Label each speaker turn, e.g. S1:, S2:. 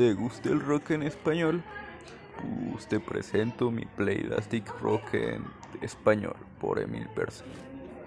S1: ¿Te gusta el rock en español? Pues te presento mi Playlastic Rock en español por Emil Persa.